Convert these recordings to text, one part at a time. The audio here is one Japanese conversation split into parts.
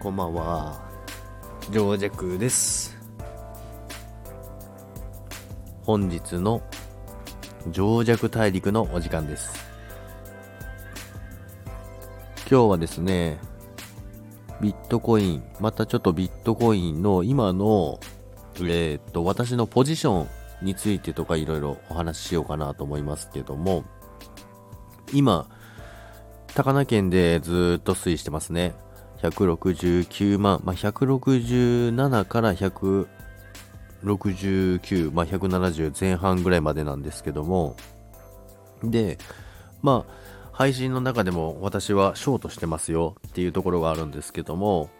こんばんは。上弱です。本日の上弱大陸のお時間です。今日はですね、ビットコイン、またちょっとビットコインの今の、えー、っと、私のポジションについてとかいろいろお話ししようかなと思いますけども、今、高菜県でずっと推移してますね。169万、まあ、167から169、まあ、170前半ぐらいまでなんですけども、で、まあ、配信の中でも私はショートしてますよっていうところがあるんですけども、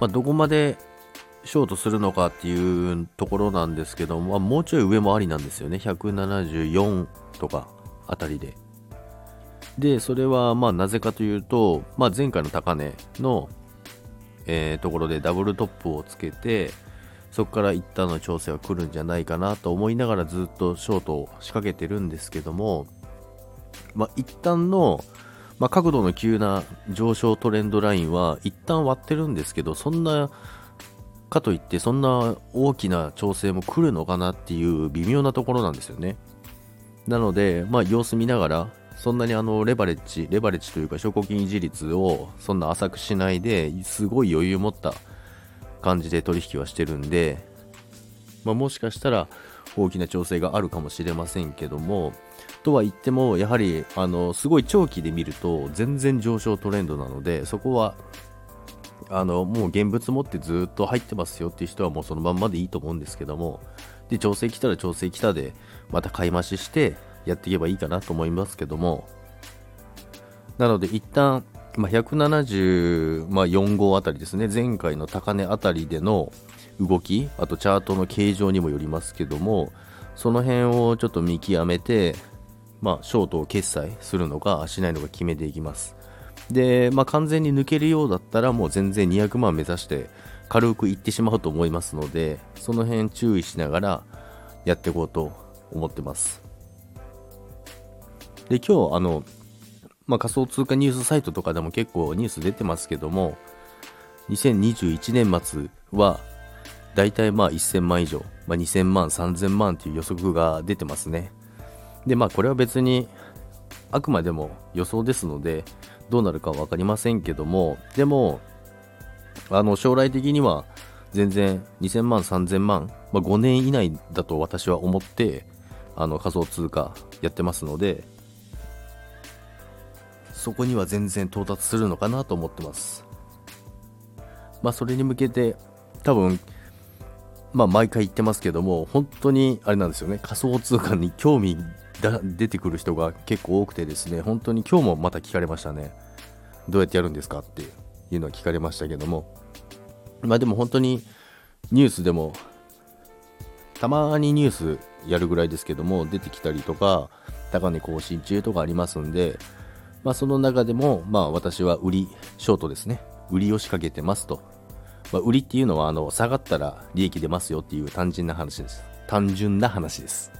まあ、どこまでショートするのかっていうところなんですけども、まあ、もうちょい上もありなんですよね。174とかあたりで。で、それはまあなぜかというと、まあ、前回の高値の、えー、ところでダブルトップをつけて、そこから一旦の調整は来るんじゃないかなと思いながらずっとショートを仕掛けてるんですけども、まあ、一旦の、まあ、角度の急な上昇トレンドラインは一旦割ってるんですけど、そんなかといってそんな大きな調整も来るのかなっていう微妙なところなんですよね。なので、まあ、様子見ながらそんなにあのレバレッジ、レバレッジというか証拠金維持率をそんな浅くしないですごい余裕を持った感じで取引はしてるんで、まあ、もしかしたら大きな調整があるかもしれませんけども、とは言っても、やはりあのすごい長期で見ると全然上昇トレンドなので、そこはあのもう現物持ってずっと入ってますよっていう人はもうそのまんまでいいと思うんですけども、で調整来たら調整来たで、また買い増しして、やっていけばいいかなと思いますけども、なので一旦、まあ、174号あたりですね、前回の高値あたりでの動き、あとチャートの形状にもよりますけども、その辺をちょっと見極めて、まあ、ショートを決済するのかしないのか決めていきます。で、まあ、完全に抜けるようだったらもう全然200万目指して軽くいってしまうと思いますので、その辺注意しながらやっていこうと思ってます。で、今日、あの、まあ、仮想通貨ニュースサイトとかでも結構ニュース出てますけども、2021年末は、だいたいまあ1000万以上、まあ、2000万、3000万という予測が出てますね。で、まあこれは別にあくまでも予想ですので、どうなるか分かりませんけども、でも、あの将来的には全然2000万、3000万、まあ、5年以内だと私は思って、あの仮想通貨やってますので、そこには全然到達するのかなと思ってます。まあそれに向けて多分まあ毎回言ってますけども本当にあれなんですよね。仮想通貨に興味が出てくる人が結構多くてですね本当に今日もまた聞かれましたね。どうやってやるんですかっていうのは聞かれましたけども。まあでも本当にニュースでもたまにニュースやるぐらいですけども出てきたりとか高値更新中とかありますんでまあ、その中でも、まあ、私は売り、ショートですね。売りを仕掛けてますと。まあ、売りっていうのは、あの、下がったら利益出ますよっていう単純な話です。単純な話です。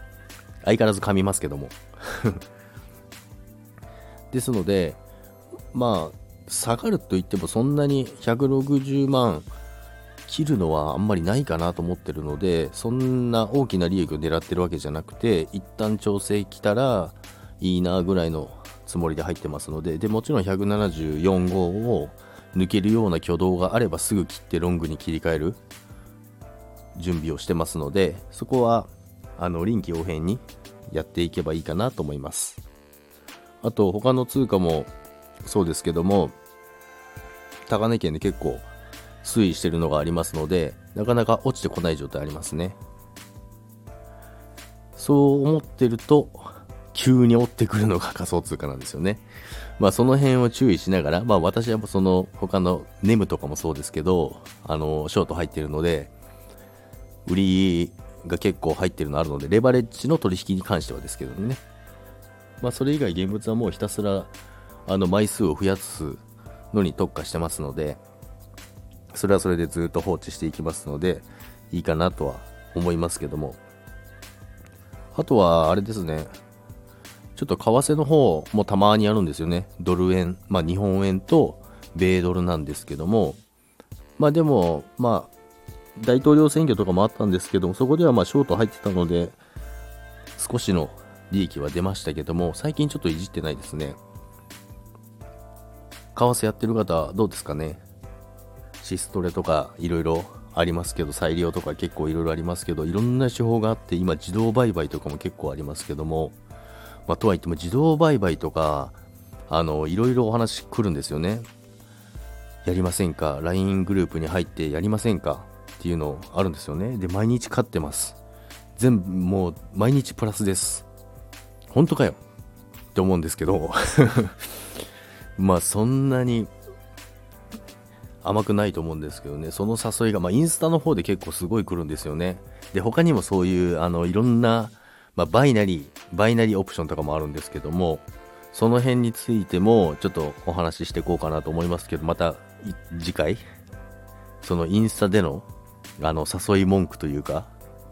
相変わらず噛みますけども。ですので、まあ、下がると言ってもそんなに160万切るのはあんまりないかなと思ってるので、そんな大きな利益を狙ってるわけじゃなくて、一旦調整来たらいいなぐらいのつもりで入ってますので、で、もちろん174号を抜けるような挙動があればすぐ切ってロングに切り替える準備をしてますので、そこは、あの、臨機応変にやっていけばいいかなと思います。あと、他の通貨もそうですけども、高値圏で結構推移してるのがありますので、なかなか落ちてこない状態ありますね。そう思ってると、急に追ってくるのが仮想通貨なんですよね。まあその辺を注意しながら、まあ私はその他のネムとかもそうですけど、あの、ショート入ってるので、売りが結構入ってるのあるので、レバレッジの取引に関してはですけどね。まあそれ以外現物はもうひたすら、あの枚数を増やすのに特化してますので、それはそれでずっと放置していきますので、いいかなとは思いますけども。あとは、あれですね、ちょっと為替の方もたまにあるんですよね。ドル円、まあ日本円と米ドルなんですけども、まあでも、まあ、大統領選挙とかもあったんですけども、そこではまあショート入ってたので、少しの利益は出ましたけども、最近ちょっといじってないですね。為替やってる方、どうですかねシストレとかいろいろありますけど、裁量とか結構いろいろありますけど、いろんな手法があって、今自動売買とかも結構ありますけども、まあ、とはいっても自動売買とか、あの、いろいろお話来るんですよね。やりませんか ?LINE グループに入ってやりませんか？っていうのあるんですよね。で、毎日買ってます。全部、もう、毎日プラスです。本当かよ？って思うんですけど まあ、そんなに甘くないと思うんですけどね、その誘いが、まあ、インスタの方で結構すごい来るんですよね。で、他にもそういう、あの、いろんな、まあ、バイナリー、バイナリーオプションとかもあるんですけども、その辺についても、ちょっとお話ししていこうかなと思いますけど、また、次回、そのインスタでの、あの、誘い文句というか、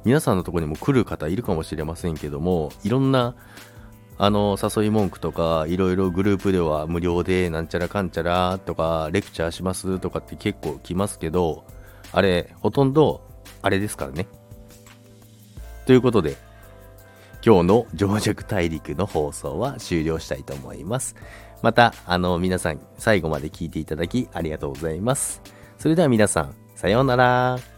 皆さんのとこにも来る方いるかもしれませんけども、いろんな、あの、誘い文句とか、いろいろグループでは無料でなんちゃらかんちゃらとか、レクチャーしますとかって結構来ますけど、あれ、ほとんど、あれですからね。ということで、今日の情弱大陸の放送は終了したいと思います。また、あの、皆さん最後まで聞いていただきありがとうございます。それでは皆さん、さようなら。